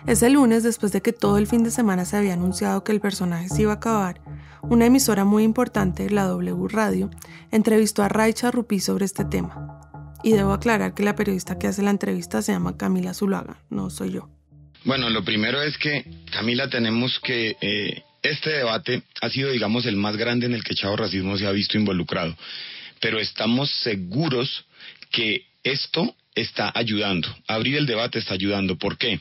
Ese lunes, después de que todo el fin de semana se había anunciado que el personaje se iba a acabar, una emisora muy importante, la W Radio, entrevistó a Raicha Rupí sobre este tema. Y debo aclarar que la periodista que hace la entrevista se llama Camila Zuluaga, no soy yo. Bueno, lo primero es que, Camila, tenemos que... Eh, este debate ha sido, digamos, el más grande en el que Chavo Racismo se ha visto involucrado. Pero estamos seguros que esto está ayudando. Abrir el debate está ayudando. ¿Por qué?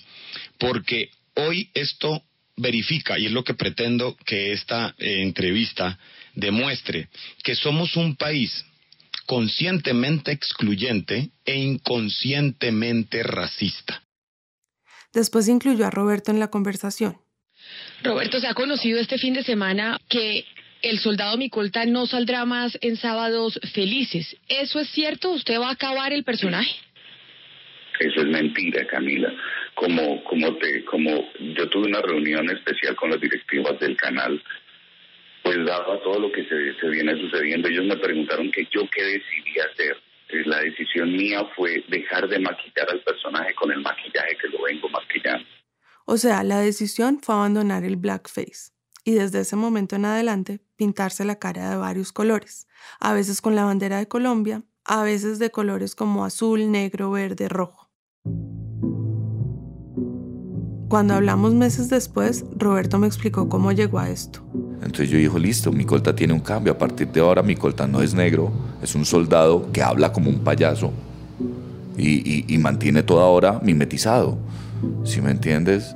Porque hoy esto verifica, y es lo que pretendo que esta eh, entrevista demuestre, que somos un país conscientemente excluyente e inconscientemente racista. Después incluyó a Roberto en la conversación. Roberto, se ha conocido este fin de semana que el soldado Micolta no saldrá más en sábados felices. ¿Eso es cierto? ¿Usted va a acabar el personaje? Eso es mentira, Camila. Como, como, te, como yo tuve una reunión especial con las directivas del canal pues dado todo lo que se, viene sucediendo, ellos me preguntaron que yo qué decidí hacer. Eh, la decisión mía fue dejar de maquillar al personaje con el maquillaje que lo vengo maquillando. O sea, la decisión fue abandonar el blackface y desde ese momento en adelante pintarse la cara de varios colores, a veces con la bandera de Colombia, a veces de colores como azul, negro, verde, rojo. Cuando hablamos meses después, Roberto me explicó cómo llegó a esto. Entonces yo dije, listo, mi colta tiene un cambio. A partir de ahora mi colta no es negro, es un soldado que habla como un payaso y, mantiene toda hora mimetizado. ¿Sí me entiendes?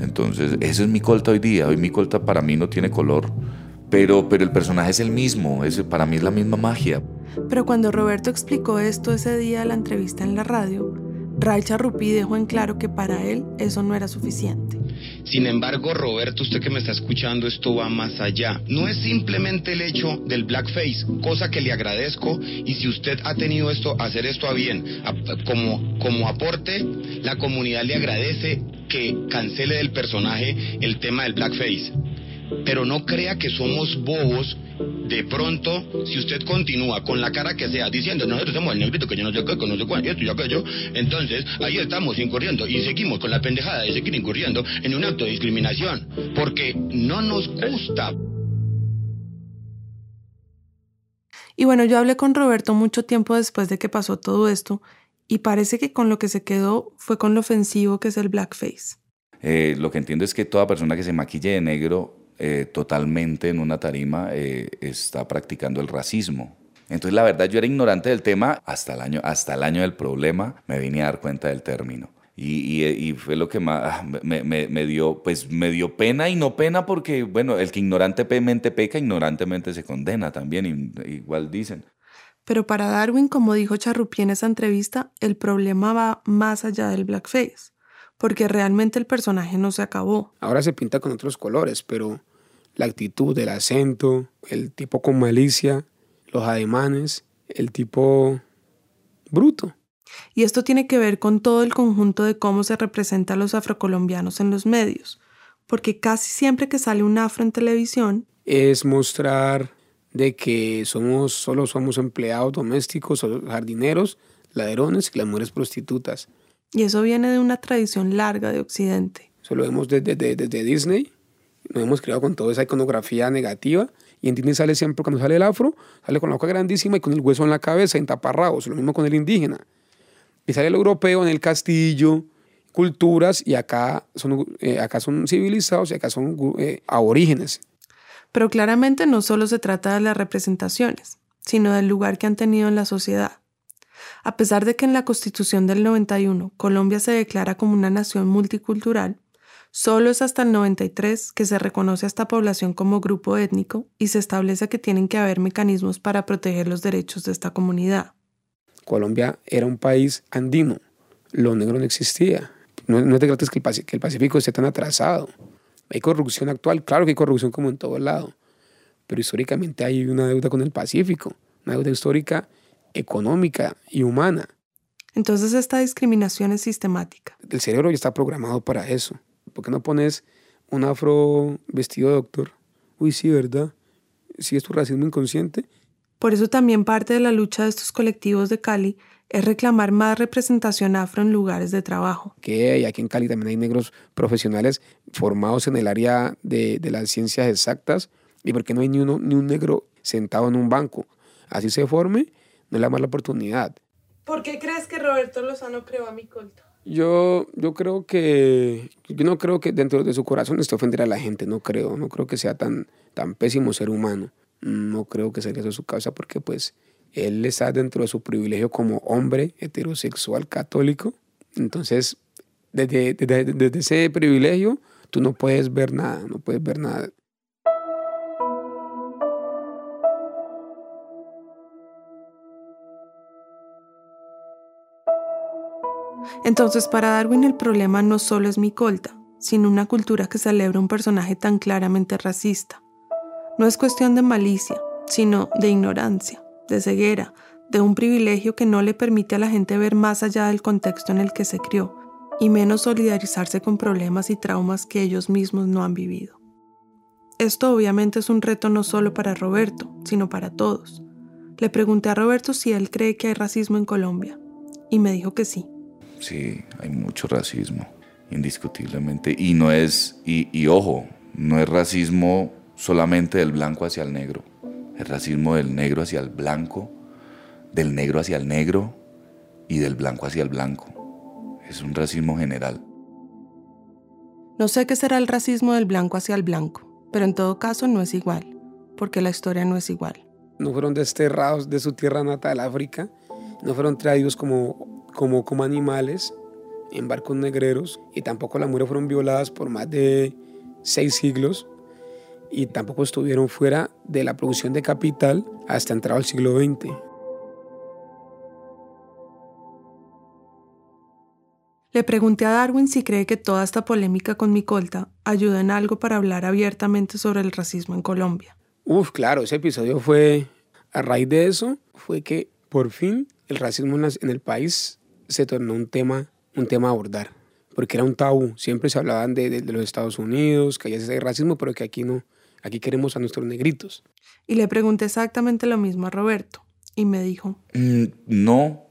Entonces, ese es mi colta hoy día. Hoy mi colta para mí no tiene color, pero, pero el personaje es el mismo. Ese, para mí es la misma magia. Pero cuando Roberto explicó esto ese día en la entrevista en la radio, Raicha Rupí dejó en claro que para él eso no era suficiente. Sin embargo, Roberto, usted que me está escuchando, esto va más allá. No es simplemente el hecho del blackface, cosa que le agradezco y si usted ha tenido esto, hacer esto a bien, como, como aporte, la comunidad le agradece que cancele del personaje el tema del blackface. Pero no crea que somos bobos de pronto, si usted continúa con la cara que sea diciendo nosotros somos el negrito que yo no sé qué, que no sé cuál, esto y aquello, entonces ahí estamos incurriendo y seguimos con la pendejada de seguir incurriendo en un acto de discriminación, porque no nos gusta. Y bueno, yo hablé con Roberto mucho tiempo después de que pasó todo esto y parece que con lo que se quedó fue con lo ofensivo que es el blackface. Eh, lo que entiendo es que toda persona que se maquille de negro eh, totalmente en una tarima eh, está practicando el racismo. Entonces la verdad yo era ignorante del tema hasta el año, hasta el año del problema me vine a dar cuenta del término. Y, y, fue lo que más ah, me, me, me, dio, pues me dio pena y no pena porque, bueno, el que ignorantemente peca, ignorantemente se condena también, igual dicen. Pero para Darwin, como dijo Charrupi en esa entrevista, el problema va más allá del blackface, porque realmente el personaje no se acabó. Ahora se pinta con otros colores, pero la actitud, el acento, el tipo con malicia, los ademanes, el tipo bruto. Y esto tiene que ver con todo el conjunto de cómo se representa a los afrocolombianos en los medios, porque casi siempre que sale un afro en televisión es mostrar de que somos, solo somos empleados domésticos jardineros, ladrones y las mujeres prostitutas. Y eso viene de una tradición larga de Occidente. Eso lo vemos desde, desde, desde Disney, nos hemos creado con toda esa iconografía negativa y en Disney sale siempre, cuando sale el afro, sale con la boca grandísima y con el hueso en la cabeza, en taparrabos, lo mismo con el indígena. Y sale el europeo en el castillo, culturas, y acá son, eh, acá son civilizados y acá son eh, aborígenes. Pero claramente no solo se trata de las representaciones, sino del lugar que han tenido en la sociedad. A pesar de que en la Constitución del 91 Colombia se declara como una nación multicultural, Solo es hasta el 93 que se reconoce a esta población como grupo étnico y se establece que tienen que haber mecanismos para proteger los derechos de esta comunidad. Colombia era un país andino, lo negro no existía. No, no es de gratis que el, que el Pacífico esté tan atrasado. Hay corrupción actual, claro que hay corrupción como en todo lado, pero históricamente hay una deuda con el Pacífico, una deuda histórica, económica y humana. Entonces esta discriminación es sistemática. El cerebro ya está programado para eso. ¿Por qué no pones un afro vestido de doctor? Uy, sí, ¿verdad? Sí, es tu racismo inconsciente. Por eso también parte de la lucha de estos colectivos de Cali es reclamar más representación afro en lugares de trabajo. Que aquí en Cali también hay negros profesionales formados en el área de, de las ciencias exactas. ¿Y por qué no hay ni, uno, ni un negro sentado en un banco? Así se forme, no le da más la oportunidad. ¿Por qué crees que Roberto Lozano creó a mi colta? Yo, yo creo que, yo no creo que dentro de su corazón esté ofender a la gente, no creo, no creo que sea tan, tan pésimo ser humano, no creo que sea eso su causa porque pues él está dentro de su privilegio como hombre heterosexual católico, entonces desde, desde, desde ese privilegio tú no puedes ver nada, no puedes ver nada. Entonces, para Darwin el problema no solo es mi colta, sino una cultura que celebra un personaje tan claramente racista. No es cuestión de malicia, sino de ignorancia, de ceguera, de un privilegio que no le permite a la gente ver más allá del contexto en el que se crió, y menos solidarizarse con problemas y traumas que ellos mismos no han vivido. Esto obviamente es un reto no solo para Roberto, sino para todos. Le pregunté a Roberto si él cree que hay racismo en Colombia, y me dijo que sí. Sí, hay mucho racismo, indiscutiblemente. Y no es, y, y ojo, no es racismo solamente del blanco hacia el negro. Es racismo del negro hacia el blanco, del negro hacia el negro y del blanco hacia el blanco. Es un racismo general. No sé qué será el racismo del blanco hacia el blanco, pero en todo caso no es igual, porque la historia no es igual. No fueron desterrados de su tierra natal, África, no fueron traídos como, como, como animales en barcos negreros y tampoco las mujeres fueron violadas por más de seis siglos y tampoco estuvieron fuera de la producción de capital hasta entrado al siglo XX. Le pregunté a Darwin si cree que toda esta polémica con mi colta ayuda en algo para hablar abiertamente sobre el racismo en Colombia. Uf, claro, ese episodio fue, a raíz de eso, fue que por fin el racismo en, el país se tornó un tema, un tema a abordar, porque era un tabú. Siempre se hablaban de, de- de los Estados Unidos, que allá ese racismo, pero que aquí no. Aquí queremos a nuestros negritos. Y le pregunté exactamente lo mismo a Roberto, y me dijo, Mm, no,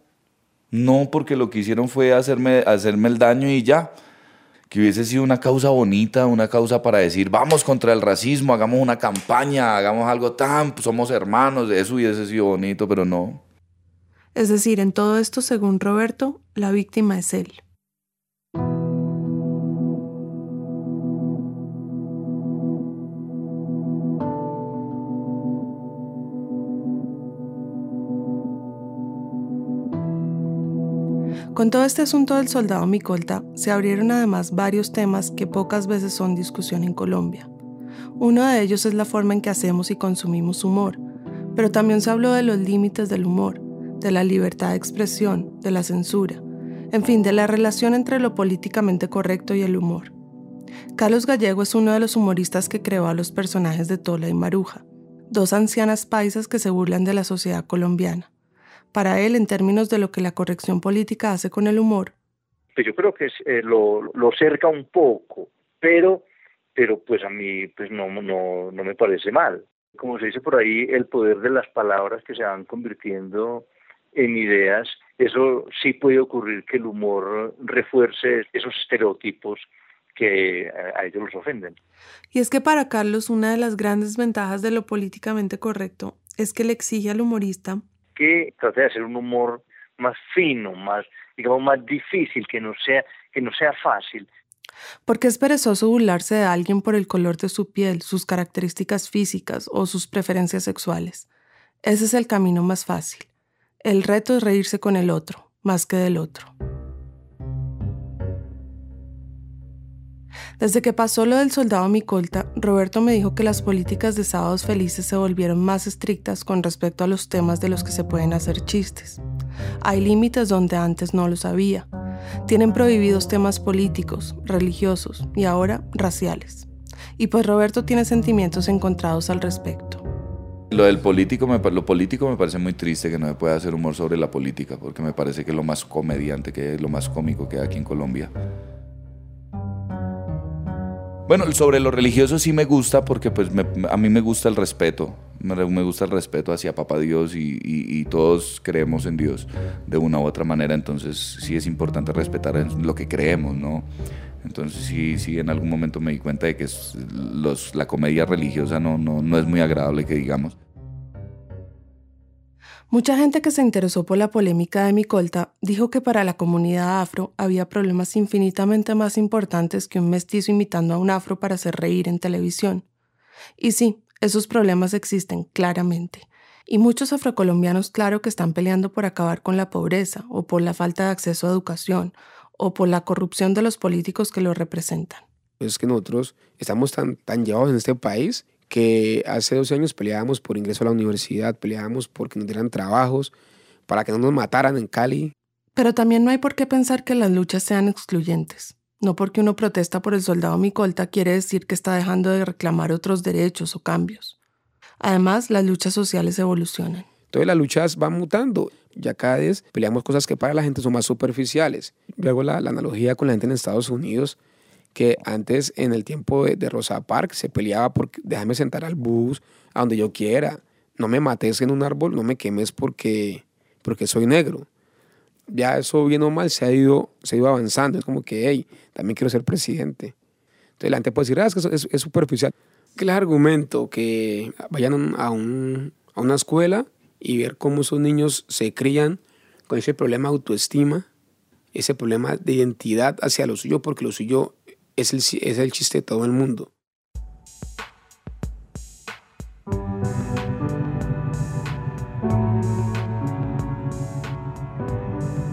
no, porque lo que hicieron fue hacerme, hacerme el daño y ya. Que hubiese sido una causa bonita, una causa para decir, vamos contra el racismo, hagamos una campaña, hagamos algo tan, somos hermanos, eso hubiese sido bonito, pero no. Es decir, en todo esto, según Roberto, la víctima es él. Con todo este asunto del soldado Micolta, se abrieron además varios temas que pocas veces son discusión en Colombia. Uno de ellos es la forma en que hacemos y consumimos humor, pero también se habló de los límites del humor, de la libertad de expresión, de la censura, en fin, de la relación entre lo políticamente correcto y el humor. Carlos Gallego es uno de los humoristas que creó a los personajes de Tola y Maruja, dos ancianas paisas que se burlan de la sociedad colombiana. Para él, en términos de lo que la corrección política hace con el humor, pues yo creo que eh, lo, lo cerca un poco, pero, pero pues a mí pues no, no, no me parece mal. Como se dice por ahí, el poder de las palabras que se van convirtiendo en ideas, eso sí puede ocurrir que el humor refuerce esos estereotipos que a ellos los ofenden. Y es que para Carlos una de las grandes ventajas de lo políticamente correcto es que le exige al humorista que trate de hacer un humor más fino, más digamos más difícil, que no sea que no sea fácil. Porque es perezoso burlarse de alguien por el color de su piel, sus características físicas o sus preferencias sexuales. Ese es el camino más fácil. El reto es reírse con el otro, más que del otro. Desde que pasó lo del soldado Micolta, Roberto me dijo que las políticas de sábados felices se volvieron más estrictas con respecto a los temas de los que se pueden hacer chistes. Hay límites donde antes no los había. Tienen prohibidos temas políticos, religiosos y ahora raciales. Y pues Roberto tiene sentimientos encontrados al respecto. Lo del político, me, lo político me parece muy triste que no se pueda hacer humor sobre la política, porque me parece que es lo más comediante, que es lo más cómico que hay aquí en Colombia. Bueno, sobre lo religioso sí me gusta porque pues a mí me gusta el respeto, me, gusta el respeto hacia Papá Dios y, todos creemos en Dios de una u otra manera, entonces sí es importante respetar lo que creemos, ¿no? Entonces sí, sí, en algún momento me di cuenta de que los, la comedia religiosa no, no, no es muy agradable que digamos. Mucha gente que se interesó por la polémica de Micolta dijo que para la comunidad afro había problemas infinitamente más importantes que un mestizo imitando a un afro para hacer reír en televisión. Y sí, esos problemas existen claramente. Y muchos afrocolombianos claro que están peleando por acabar con la pobreza o por la falta de acceso a educación o por la corrupción de los políticos que lo representan. Es que nosotros estamos tan, tan llevados en este país que hace 12 años peleábamos por ingreso a la universidad, peleábamos porque nos dieran trabajos, para que no nos mataran en Cali. Pero también no hay por qué pensar que las luchas sean excluyentes. No porque uno protesta por el soldado Micolta quiere decir que está dejando de reclamar otros derechos o cambios. Además, las luchas sociales evolucionan. Entonces las luchas van mutando. Ya cada vez peleamos cosas que para la gente son más superficiales. Luego la, la analogía con la gente en Estados Unidos que antes en el tiempo de, Rosa Parks se peleaba por déjame sentar al bus a donde yo quiera, no me mates en un árbol, no me quemes porque, porque soy negro. Ya eso bien o mal se ha ido, se ha ido avanzando, es como que, hey, también quiero ser presidente. Entonces la gente puede decir, ah, es que es, es superficial. ¿Qué les argumento? Que vayan a, un, a una escuela y ver cómo esos niños se crían con ese problema de autoestima, ese problema de identidad hacia lo suyo, porque lo suyo es el, es el chiste de todo el mundo.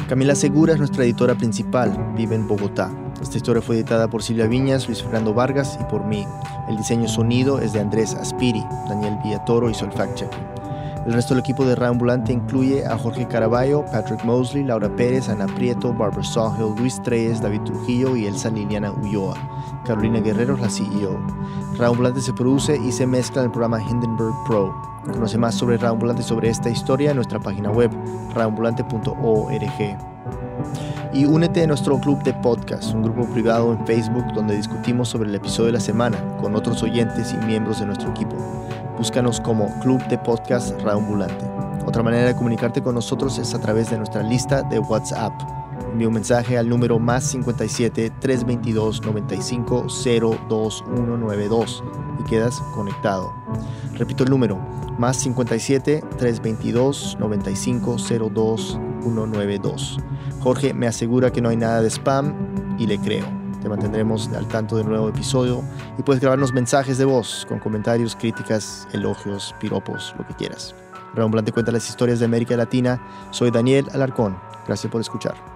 Camila Segura es nuestra editora principal, vive en Bogotá. Esta historia fue editada por Silvia Viñas, Luis Fernando Vargas y por mí. El diseño sonido es de Andrés Aspiri, Daniel Villatoro y el fact-checking. El resto del equipo de Ambulante incluye a Jorge Caraballo, Patrick Mosley, Laura Pérez, Ana Prieto, Barbara Sawhill, Luis Treyes, David Trujillo y Elsa Liliana Ulloa. Carolina Guerrero es la CEO. Ambulante se produce y se mezcla en el programa Hindenburg Pro. Conoce más sobre y sobre esta historia en nuestra página web, raambulante.org. Y únete a nuestro club de podcast, un grupo privado en Facebook donde discutimos sobre el episodio de la semana con otros oyentes y miembros de nuestro equipo. Búscanos como Club de Podcast Raambulante. Otra manera de comunicarte con nosotros es a través de nuestra lista de WhatsApp. Envía un mensaje al número más 57 322 95 02192 y quedas conectado. Repito el número, más 57 322 95 02192. Jorge me asegura que no hay nada de spam y le creo. Te mantendremos al tanto del nuevo episodio y puedes grabarnos mensajes de voz con comentarios, críticas, elogios, piropos, lo que quieras. Blante cuenta las historias de América Latina. Soy Daniel Alarcón. Gracias por escuchar.